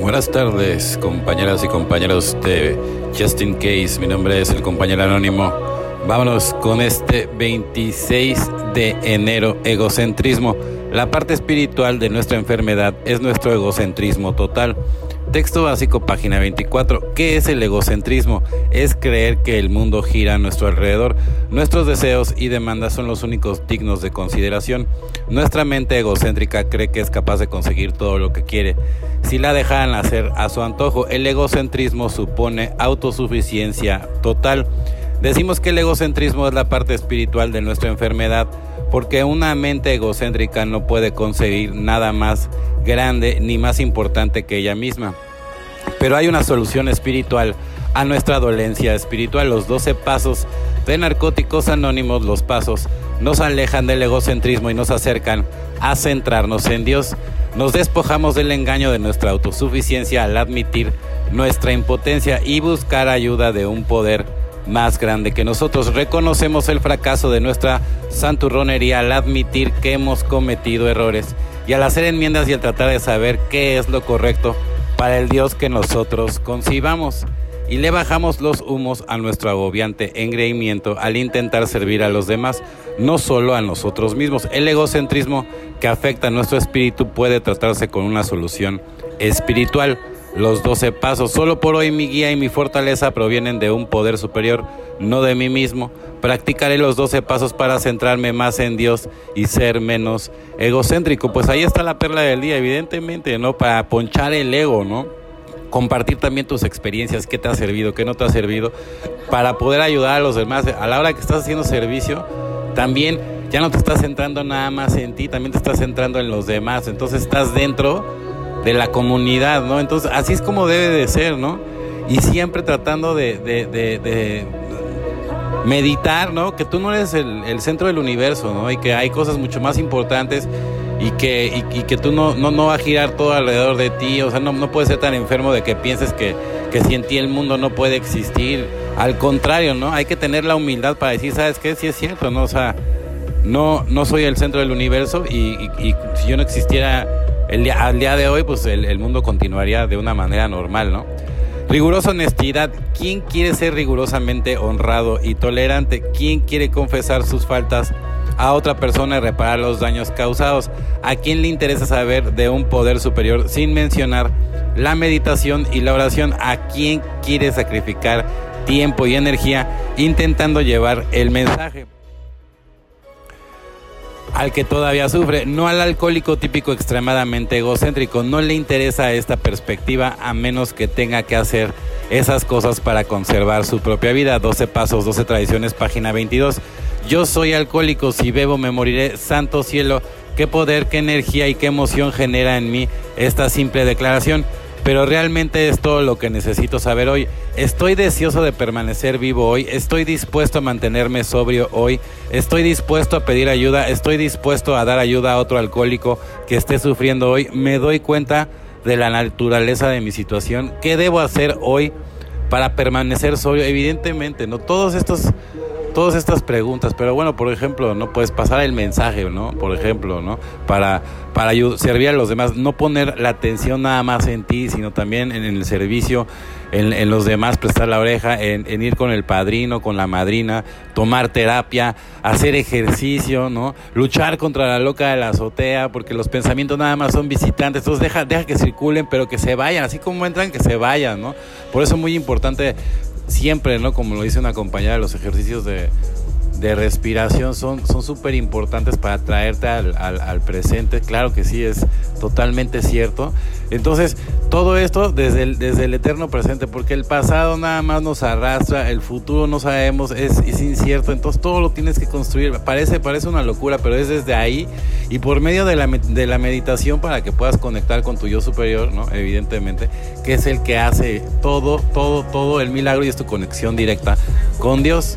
Buenas tardes, compañeras y compañeros de Just in Case. Mi nombre es el compañero anónimo. Vámonos con este 26 de enero, egocentrismo. La parte espiritual de nuestra enfermedad es nuestro egocentrismo total. Texto básico, página 24. ¿Qué es el egocentrismo? Es creer que el mundo gira a nuestro alrededor. Nuestros deseos y demandas son los únicos dignos de consideración. Nuestra mente egocéntrica cree que es capaz de conseguir todo lo que quiere. Si la dejaran hacer a su antojo, el egocentrismo supone autosuficiencia total. Decimos que el egocentrismo es la parte espiritual de nuestra enfermedad porque una mente egocéntrica no puede conseguir nada más grande ni más importante que ella misma. Pero hay una solución espiritual a nuestra dolencia espiritual. Los 12 pasos de narcóticos anónimos, los pasos, nos alejan del egocentrismo y nos acercan a centrarnos en Dios. Nos despojamos del engaño de nuestra autosuficiencia al admitir nuestra impotencia y buscar ayuda de un poder más grande que nosotros. Reconocemos el fracaso de nuestra santurronería al admitir que hemos cometido errores y al hacer enmiendas y al tratar de saber qué es lo correcto para el Dios que nosotros concibamos. Y le bajamos los humos a nuestro agobiante engreimiento al intentar servir a los demás, no solo a nosotros mismos. El egocentrismo que afecta a nuestro espíritu puede tratarse con una solución espiritual los doce pasos. Solo por hoy mi guía y mi fortaleza provienen de un poder superior, no de mí mismo. Practicaré los doce pasos para centrarme más en Dios y ser menos egocéntrico. Pues ahí está la perla del día, evidentemente, ¿no? Para ponchar el ego, ¿no? Compartir también tus experiencias, qué te ha servido, qué no te ha servido, para poder ayudar a los demás. A la hora que estás haciendo servicio, también ya no te estás centrando nada más en ti, también te estás centrando en los demás. Entonces estás dentro de la comunidad, ¿no? Entonces, así es como debe de ser, ¿no? Y siempre tratando de, meditar, ¿no? Que tú no eres el, centro del universo, ¿no? Y que hay cosas mucho más importantes y que, y, que tú no, no, no va a girar todo alrededor de ti, o sea, no, no puedes ser tan enfermo de que pienses que, que si ti el mundo no puede existir. Al contrario, ¿no? Hay que tener la humildad para decir, ¿sabes qué? Sí es cierto, ¿no? O sea, no, no soy el centro del universo y, y si yo no existiera el día, al día de hoy, pues el, mundo continuaría de una manera normal, ¿no? Rigurosa honestidad. ¿Quién quiere ser rigurosamente honrado y tolerante? ¿Quién quiere confesar sus faltas a otra persona y reparar los daños causados? ¿A quién le interesa saber de un poder superior sin mencionar la meditación y la oración? ¿A quién quiere sacrificar tiempo y energía intentando llevar el mensaje? Al que todavía sufre, no al alcohólico típico extremadamente egocéntrico. No le interesa esta perspectiva a menos que tenga que hacer esas cosas para conservar su propia vida. 12 pasos, 12 tradiciones, página 22. Yo soy alcohólico, si bebo me moriré, santo cielo. Qué poder, qué energía y qué emoción genera en mí esta simple declaración pero realmente es todo lo que necesito saber hoy. Estoy deseoso de permanecer vivo hoy, estoy dispuesto a mantenerme sobrio hoy, estoy dispuesto a pedir ayuda, estoy dispuesto a dar ayuda a otro alcohólico que esté sufriendo hoy. Me doy cuenta de la naturaleza de mi situación. ¿Qué debo hacer hoy para permanecer sobrio? Evidentemente, no todos estos todas estas preguntas, pero bueno, por ejemplo, no puedes pasar el mensaje, ¿no? Por ejemplo, ¿no? Para para servir a los demás, no poner la atención nada más en ti, sino también en, el servicio, en, los demás, prestar la oreja, en, ir con el padrino, con la madrina, tomar terapia, hacer ejercicio, ¿no? Luchar contra la loca de la azotea, porque los pensamientos nada más son visitantes, entonces deja, deja que circulen, pero que se vayan, así como entran, que se vayan, ¿no? Por eso es muy importante siempre, ¿no? Como lo dice una compañera, los ejercicios de, respiración son súper importantes para traerte al, al, presente. Claro que sí, es totalmente cierto. Entonces, todo esto desde el, desde el eterno presente, porque el pasado nada más nos arrastra, el futuro no sabemos, es, es incierto, entonces todo lo tienes que construir. Parece, parece una locura, pero es desde ahí y por medio de la, de la meditación para que puedas conectar con tu yo superior, ¿no? Evidentemente, que es el que hace todo, todo, todo el milagro y es tu conexión directa con Dios.